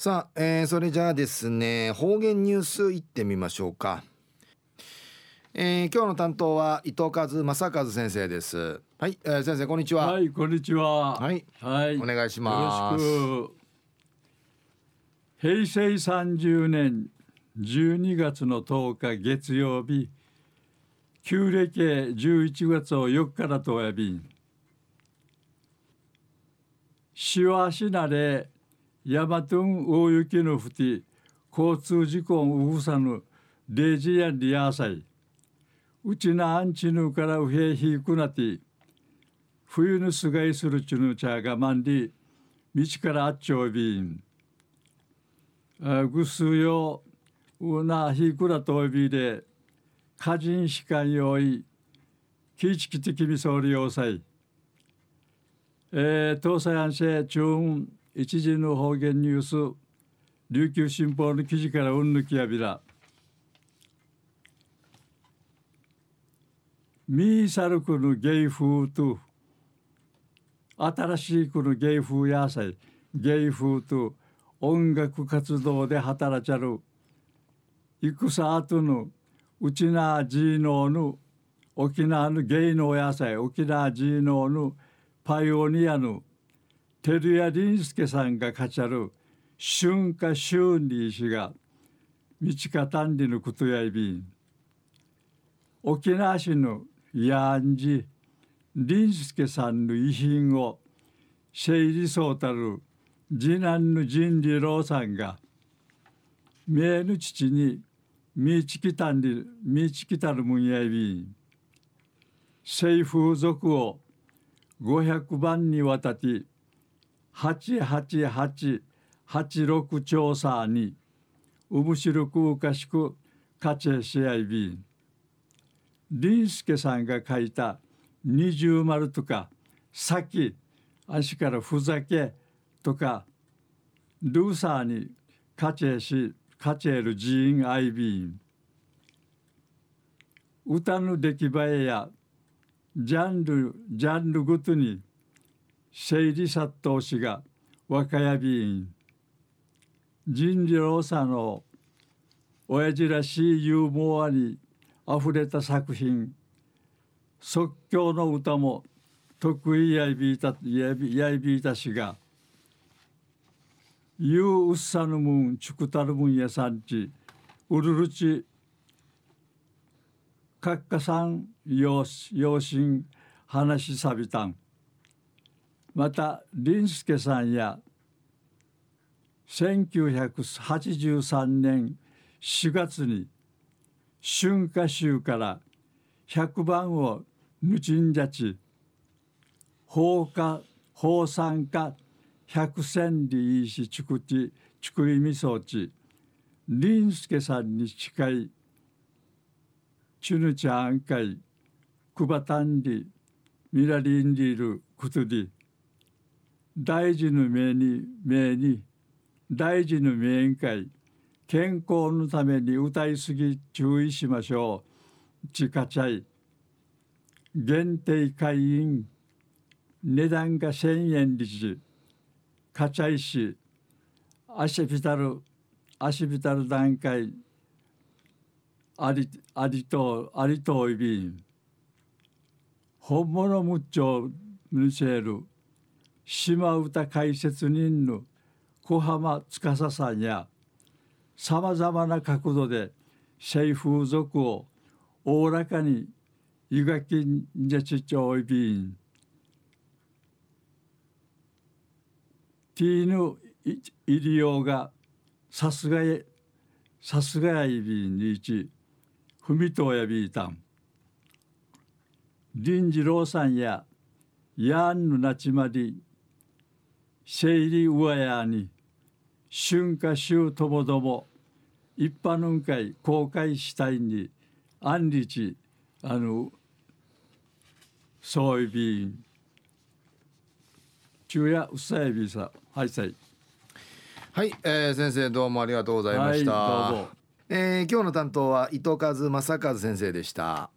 さあ、えー、それじゃあですね方言ニュースいってみましょうか、えー、今日の担当は伊藤和正和先生です。はい、えー、先生こんにちは。はいこんにちは。はい、はい、お願いします。平成30年12月の10日月曜日旧暦11月を4日からとやび。んしわしなれヤマトン大雪のふて交通事故をうさぬレジやリアーサイうちなあんちぬからうへひくなて冬のすがいするちぬちゃがまんり道からあっちょびん。ぐすようなひくらとびで歌人しかよいきちきてきみそうりようさい。えー、東西安市中一時の方言ニュース琉球新報の記事からうんぬきやびら。ミーサルクの芸風と新しいこの芸風野菜芸風と音楽活動で働ちゃる戦後のうちなジーノーの沖縄の芸能野菜沖縄ジーノーのパイオニアの照屋林介さんが語る春夏秋に氏が道方んりのことやいびん。沖縄市のやんじ林介さんの遺品を整理そうたる次男の人理郎さんが名の父に見ちきたんり見ちきたるもんやいびん。性風俗を500番にわたって88886調査にうむしるくうかしくかちしあいびん。林助さんが書いた二重丸とか先足からふざけとかルーサーにかちしかちる寺院アイビン歌の出来栄えやジャンルジャンルごとに整理殺到しが若谷ビーン人事郎さの親父らしいユーモアにあふれた作品即興の歌も得意やいびいたやいびいたしがゆううっさぬむんちくたるむんやさんちうるるちかっかさん養親話しさびたんまた林助さんや1983年4月に春夏秋から100番をぬちんじゃち放火放酸化百戦里いしちくちちくいみそうち林助さんに近いチュヌチャンカイクバタンリミラリンリールクトディ大事の命に命に大事の面会健康のために歌いすぎ注意しましょう。ちかちゃい限定会員値段が千円率かちゃいし足ビタル足ビタル段階ありありとありといびん本物むっちょぬせる。島唄解説人の小浜司さんやさまざまな角度で性風俗をおおらかにゆがきんじゃちちょいびん。ティーヌ医療がさすがへさすがやいびんにちふみとやびいたん。林次郎さんややんぬなちまり生理上やに春夏秋ともども一般の会公開したいに安日あのそういびん昼夜うさやびさはいさいはい、えー、先生どうもありがとうございました、はい、どうぞ、えー、今日の担当は伊藤和正和先生でした